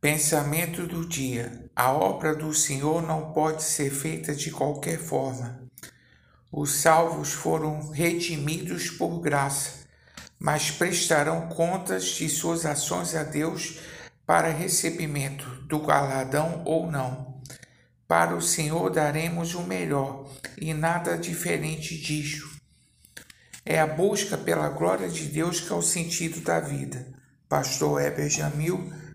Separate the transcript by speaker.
Speaker 1: Pensamento do dia: a obra do Senhor não pode ser feita de qualquer forma. Os salvos foram redimidos por graça, mas prestarão contas de suas ações a Deus para recebimento do galardão ou não. Para o Senhor daremos o melhor e nada diferente disso. É a busca pela glória de Deus que é o sentido da vida. Pastor Heber Jamil